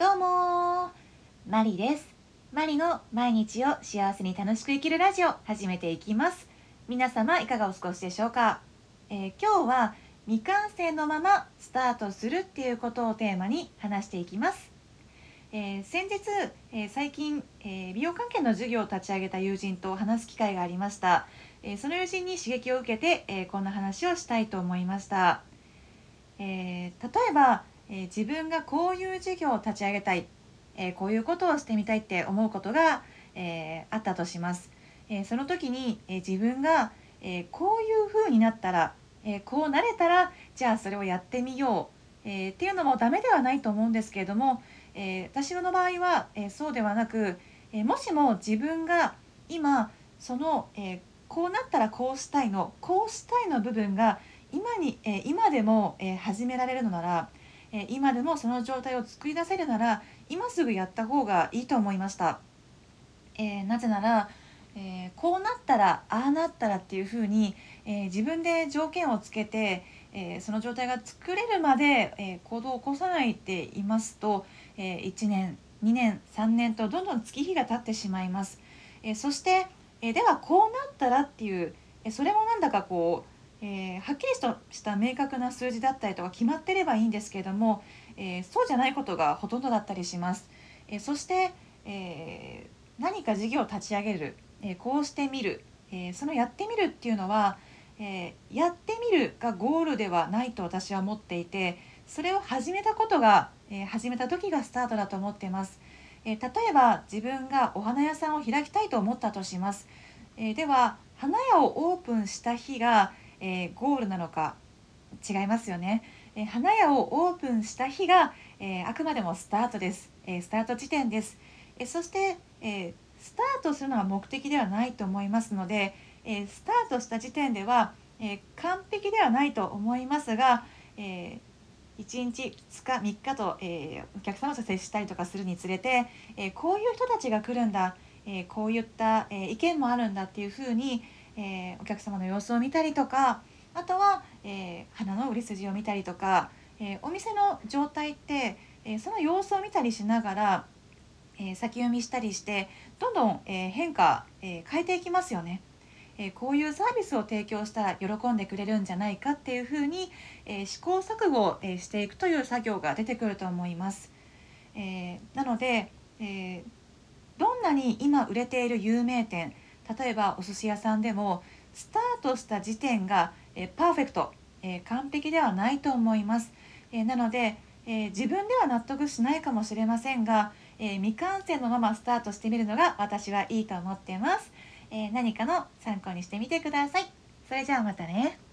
どうもマリです。マリの毎日を幸せに楽しく生きるラジオ始めていきます。皆様いかがお過ごしでしょうか、えー、今日は未完成のままスタートするっていうことをテーマに話していきます。えー、先日、えー、最近、えー、美容関係の授業を立ち上げた友人と話す機会がありました、えその友人に刺激を受けて、えこんな話をしたいと思いました、え例えばえ、自分がこういう事業を立ち上げたい、え、こういうことをしてみたいって思うことが、え、あったとします。えその時に、え自分が、えこういう風になったら、えこうなれたらじゃあそれをやってみよう、えっていうのもダメではないと思うんですけれども、え私の場合は、えそうではなく、えもしも自分が今その、えこうなったらこうしたいのこうしたいの部分が今に、え今でも、え始められるのならえ今でもその状態を作り出せるなら今すぐやった方がいいと思いました、えー、なぜなら、えー、こうなったらああなったらっていうふうに、えー、自分で条件をつけて、えその状態が作れるまで、え行動を起こさないっていますと、え1年2年3年とどんどん月日が経ってしまいます、えそして、えではこうなったらっていう、えそれもなんだかこうえー、はっきりとした明確な数字だったりとか決まってればいいんですけれども、えー、そうじゃないことがほとんどだったりします。えー、そして、え何か事業を立ち上げる、えこうしてみる、えそのやってみるっていうのは、えやってみるがゴールではないと私は思っていてそれを始めたことが、え始めた時がスタートだと思ってます。え例えば自分がお花屋さんを開きたいと思ったとします。えでは花屋をオープンした日がえー、ゴールなのか違いますよね、えー、花屋をオープンした日が、えー、あくまでもスタートです、えスタート時点です、えそして、えスタートするのが目的ではないと思いますので、えスタートした時点では、え完璧ではないと思いますが、え1日2日3日と、えお客様と接したりとかするにつれて、えこういう人たちが来るんだ、えこういった、え意見もあるんだっていうふうに、えー、お客様の様子を見たりとかあとは、えー、花の売り筋を見たりとか、えー、お店の状態って、えその様子を見たりしながら、え先読みしたりしてどんどん、え変化、え変えていきますよね。えこういうサービスを提供したら喜んでくれるんじゃないかっていうふうに、え試行錯誤を、えしていくという作業が出てくると思います。えなので、えどんなに今売れている有名店例えばお寿司屋さんでもスタートした時点が、えパーフェクト、え完璧ではないと思います、えなので、え自分では納得しないかもしれませんが、え未完成のままスタートしてみるのが私はいいと思ってます、え何かの参考にしてみてください。それじゃあまたね。